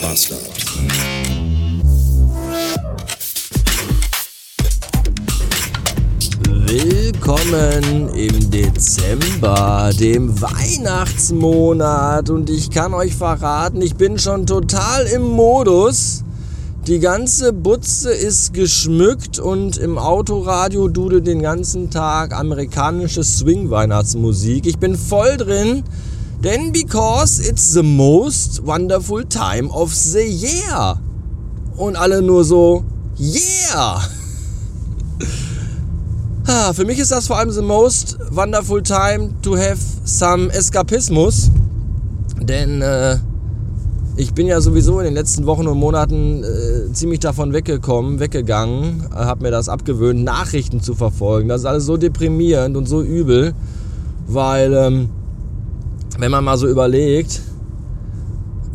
Bastard. Willkommen im Dezember, dem Weihnachtsmonat. Und ich kann euch verraten, ich bin schon total im Modus. Die ganze Butze ist geschmückt und im Autoradio dudelt den ganzen Tag amerikanische Swing-Weihnachtsmusik. Ich bin voll drin, denn because it's the most wonderful time of the year. Und alle nur so, yeah! Für mich ist das vor allem the most wonderful time to have some Eskapismus. Denn äh, ich bin ja sowieso in den letzten Wochen und Monaten äh, ziemlich davon weggekommen, weggegangen, äh, habe mir das abgewöhnt, Nachrichten zu verfolgen. Das ist alles so deprimierend und so übel, weil ähm, wenn man mal so überlegt,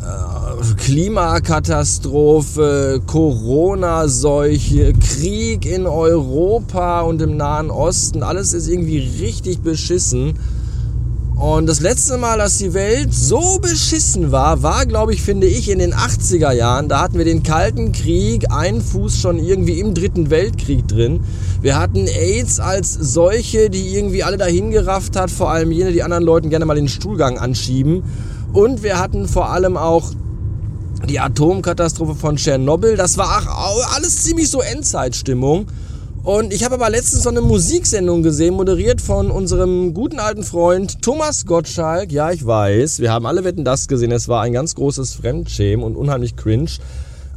äh, Klimakatastrophe, Corona-Seuche, Krieg in Europa und im Nahen Osten, alles ist irgendwie richtig beschissen. Und das letzte Mal, dass die Welt so beschissen war, war, glaube ich, finde ich, in den 80er Jahren. Da hatten wir den Kalten Krieg, einen Fuß schon irgendwie im Dritten Weltkrieg drin. Wir hatten AIDS als Seuche, die irgendwie alle dahin gerafft hat, vor allem jene, die anderen Leuten gerne mal den Stuhlgang anschieben. Und wir hatten vor allem auch die Atomkatastrophe von Tschernobyl. Das war alles ziemlich so Endzeitstimmung. Und ich habe aber letztens so eine Musiksendung gesehen, moderiert von unserem guten alten Freund Thomas Gottschalk. Ja, ich weiß, wir haben alle Wetten das gesehen. Es war ein ganz großes Fremdschämen und unheimlich cringe.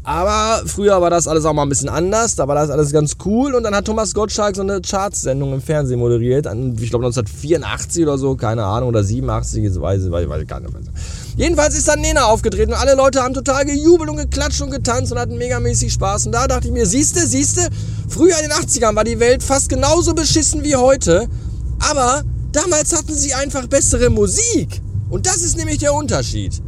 Aber früher war das alles auch mal ein bisschen anders, da war das alles ganz cool und dann hat Thomas Gottschalk so eine Charts-Sendung im Fernsehen moderiert, ich glaube 1984 oder so, keine Ahnung, oder 87, ich weiß, ich weiß gar nicht. Jedenfalls ist dann Nena aufgetreten und alle Leute haben total gejubelt und geklatscht und getanzt und hatten megamäßig Spaß. Und da dachte ich mir, siehste, siehste, früher in den 80ern war die Welt fast genauso beschissen wie heute, aber damals hatten sie einfach bessere Musik. Und das ist nämlich der Unterschied.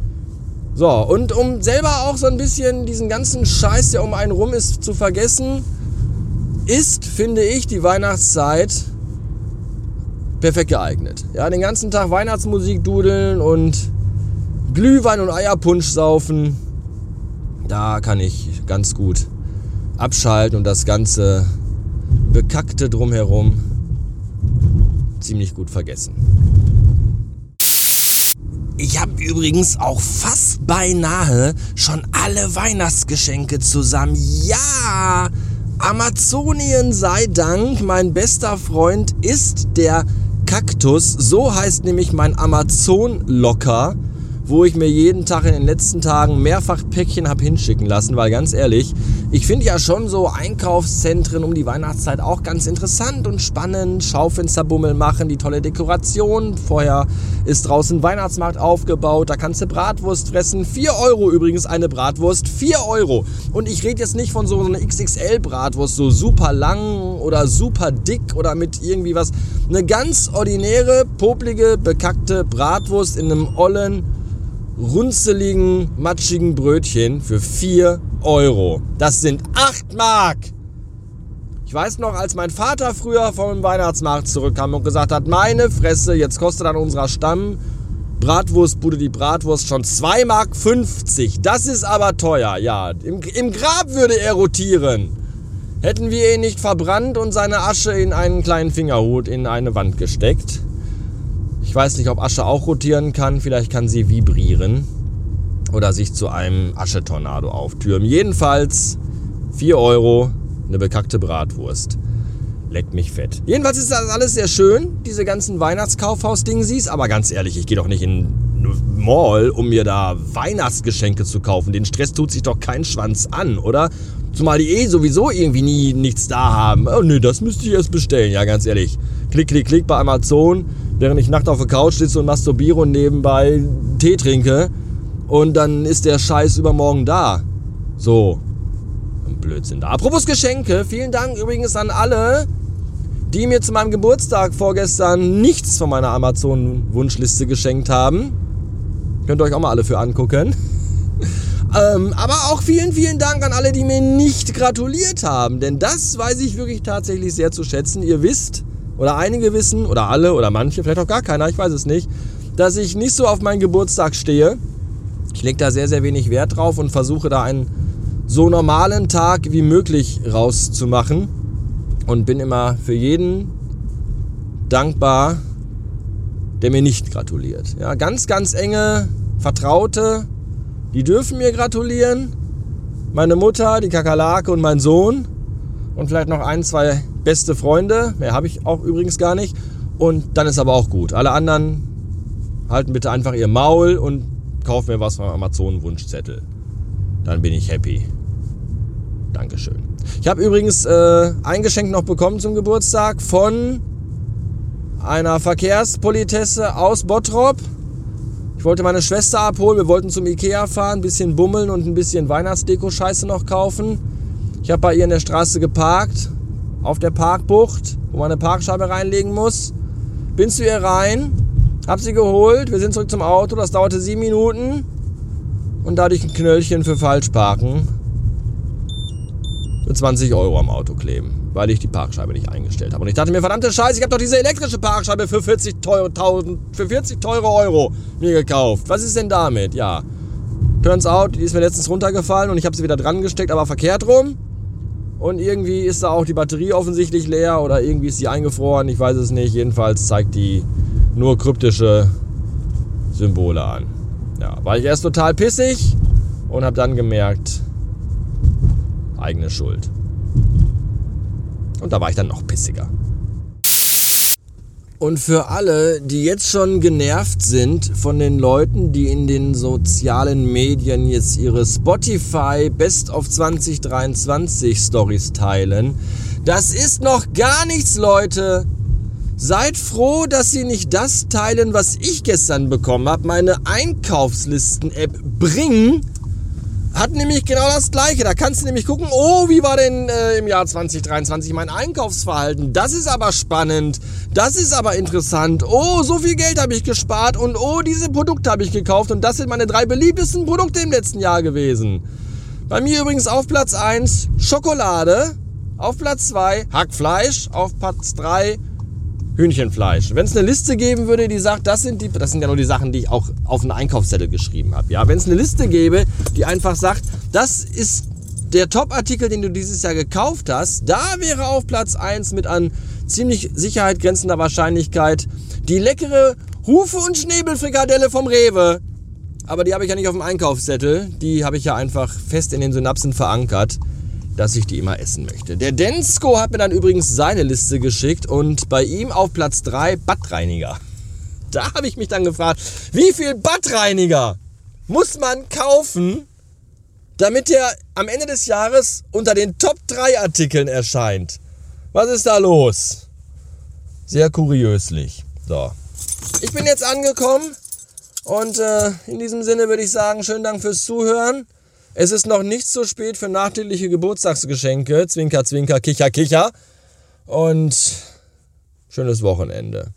So, und um selber auch so ein bisschen diesen ganzen Scheiß, der um einen rum ist, zu vergessen, ist, finde ich, die Weihnachtszeit perfekt geeignet. Ja, den ganzen Tag Weihnachtsmusik dudeln und Glühwein und Eierpunsch saufen. Da kann ich ganz gut abschalten und das ganze Bekackte drumherum ziemlich gut vergessen. Ich habe übrigens auch fast beinahe schon alle Weihnachtsgeschenke zusammen. Ja! Amazonien sei Dank, mein bester Freund ist der Kaktus. So heißt nämlich mein Amazon-Locker wo ich mir jeden Tag in den letzten Tagen mehrfach Päckchen habe hinschicken lassen, weil ganz ehrlich, ich finde ja schon so Einkaufszentren um die Weihnachtszeit auch ganz interessant und spannend. Schaufensterbummel machen, die tolle Dekoration. Vorher ist draußen Weihnachtsmarkt aufgebaut, da kannst du Bratwurst fressen. 4 Euro übrigens eine Bratwurst, 4 Euro. Und ich rede jetzt nicht von so einer XXL-Bratwurst, so super lang oder super dick oder mit irgendwie was. Eine ganz ordinäre, poplige, bekackte Bratwurst in einem ollen runzeligen, matschigen Brötchen für 4 Euro. Das sind 8 Mark. Ich weiß noch, als mein Vater früher vom Weihnachtsmarkt zurückkam und gesagt hat, meine Fresse, jetzt kostet an unserer Stamm Bratwurstbude die Bratwurst schon 2 Mark 50. Das ist aber teuer, ja. Im, Im Grab würde er rotieren. Hätten wir ihn nicht verbrannt und seine Asche in einen kleinen Fingerhut in eine Wand gesteckt. Ich weiß nicht, ob Asche auch rotieren kann. Vielleicht kann sie vibrieren oder sich zu einem Aschetornado auftürmen. Jedenfalls 4 Euro eine bekackte Bratwurst. Leckt mich fett. Jedenfalls ist das alles sehr schön, diese ganzen Weihnachtskaufhaus-Dingsies. Aber ganz ehrlich, ich gehe doch nicht in Mall, um mir da Weihnachtsgeschenke zu kaufen. Den Stress tut sich doch kein Schwanz an, oder? Zumal die eh sowieso irgendwie nie nichts da haben. Oh nö, das müsste ich erst bestellen, ja ganz ehrlich. Klick, klick, klick bei Amazon während ich nachts auf der Couch sitze und masturbiere und nebenbei Tee trinke. Und dann ist der Scheiß übermorgen da. So. Blödsinn da. Apropos Geschenke, vielen Dank übrigens an alle, die mir zu meinem Geburtstag vorgestern nichts von meiner Amazon-Wunschliste geschenkt haben. Könnt ihr euch auch mal alle für angucken. ähm, aber auch vielen, vielen Dank an alle, die mir nicht gratuliert haben. Denn das weiß ich wirklich tatsächlich sehr zu schätzen. Ihr wisst, oder einige wissen, oder alle, oder manche, vielleicht auch gar keiner, ich weiß es nicht, dass ich nicht so auf meinen Geburtstag stehe. Ich lege da sehr, sehr wenig Wert drauf und versuche da einen so normalen Tag wie möglich rauszumachen und bin immer für jeden dankbar, der mir nicht gratuliert. Ja, ganz, ganz enge Vertraute, die dürfen mir gratulieren. Meine Mutter, die Kakerlake und mein Sohn und vielleicht noch ein, zwei beste Freunde. Mehr habe ich auch übrigens gar nicht. Und dann ist aber auch gut. Alle anderen halten bitte einfach ihr Maul und kaufen mir was vom Amazon-Wunschzettel. Dann bin ich happy. Dankeschön. Ich habe übrigens äh, ein Geschenk noch bekommen zum Geburtstag von einer Verkehrspolitesse aus Bottrop. Ich wollte meine Schwester abholen. Wir wollten zum Ikea fahren, ein bisschen bummeln und ein bisschen Weihnachtsdeko-Scheiße noch kaufen. Ich habe bei ihr in der Straße geparkt, auf der Parkbucht, wo man eine Parkscheibe reinlegen muss. Bin zu ihr rein, hab sie geholt, wir sind zurück zum Auto, das dauerte sieben Minuten und dadurch ein Knöllchen für Falschparken für 20 Euro am Auto kleben, weil ich die Parkscheibe nicht eingestellt habe. Und ich dachte mir, verdammte Scheiße, ich habe doch diese elektrische Parkscheibe für 40, teure, für 40 teure Euro mir gekauft. Was ist denn damit? Ja, turns out, die ist mir letztens runtergefallen und ich habe sie wieder dran gesteckt, aber verkehrt rum. Und irgendwie ist da auch die Batterie offensichtlich leer oder irgendwie ist sie eingefroren, ich weiß es nicht. Jedenfalls zeigt die nur kryptische Symbole an. Ja, war ich erst total pissig und habe dann gemerkt, eigene Schuld. Und da war ich dann noch pissiger. Und für alle, die jetzt schon genervt sind von den Leuten, die in den sozialen Medien jetzt ihre Spotify Best of 2023 Stories teilen, das ist noch gar nichts, Leute. Seid froh, dass sie nicht das teilen, was ich gestern bekommen habe. Meine Einkaufslisten-App Bring hat nämlich genau das gleiche. Da kannst du nämlich gucken, oh, wie war denn äh, im Jahr 2023 mein Einkaufsverhalten? Das ist aber spannend. Das ist aber interessant. Oh, so viel Geld habe ich gespart und oh, diese Produkte habe ich gekauft und das sind meine drei beliebtesten Produkte im letzten Jahr gewesen. Bei mir übrigens auf Platz 1 Schokolade, auf Platz 2 Hackfleisch, auf Platz 3 Hühnchenfleisch. Wenn es eine Liste geben würde, die sagt, das sind die, das sind ja nur die Sachen, die ich auch auf einen Einkaufszettel geschrieben habe. Ja, wenn es eine Liste gäbe, die einfach sagt, das ist der Top-Artikel, den du dieses Jahr gekauft hast, da wäre auf Platz 1 mit an ziemlich Sicherheit grenzender Wahrscheinlichkeit die leckere Hufe- und Schnäbelfrikadelle vom Rewe. Aber die habe ich ja nicht auf dem Einkaufszettel. Die habe ich ja einfach fest in den Synapsen verankert dass ich die immer essen möchte. Der Densko hat mir dann übrigens seine Liste geschickt und bei ihm auf Platz 3 Badreiniger. Da habe ich mich dann gefragt, wie viel Badreiniger muss man kaufen, damit der am Ende des Jahres unter den Top 3 Artikeln erscheint? Was ist da los? Sehr kuriöslich. So. Ich bin jetzt angekommen und äh, in diesem Sinne würde ich sagen, schönen Dank fürs Zuhören. Es ist noch nicht so spät für nachträgliche Geburtstagsgeschenke. Zwinker, zwinker, kicher, kicher. Und schönes Wochenende.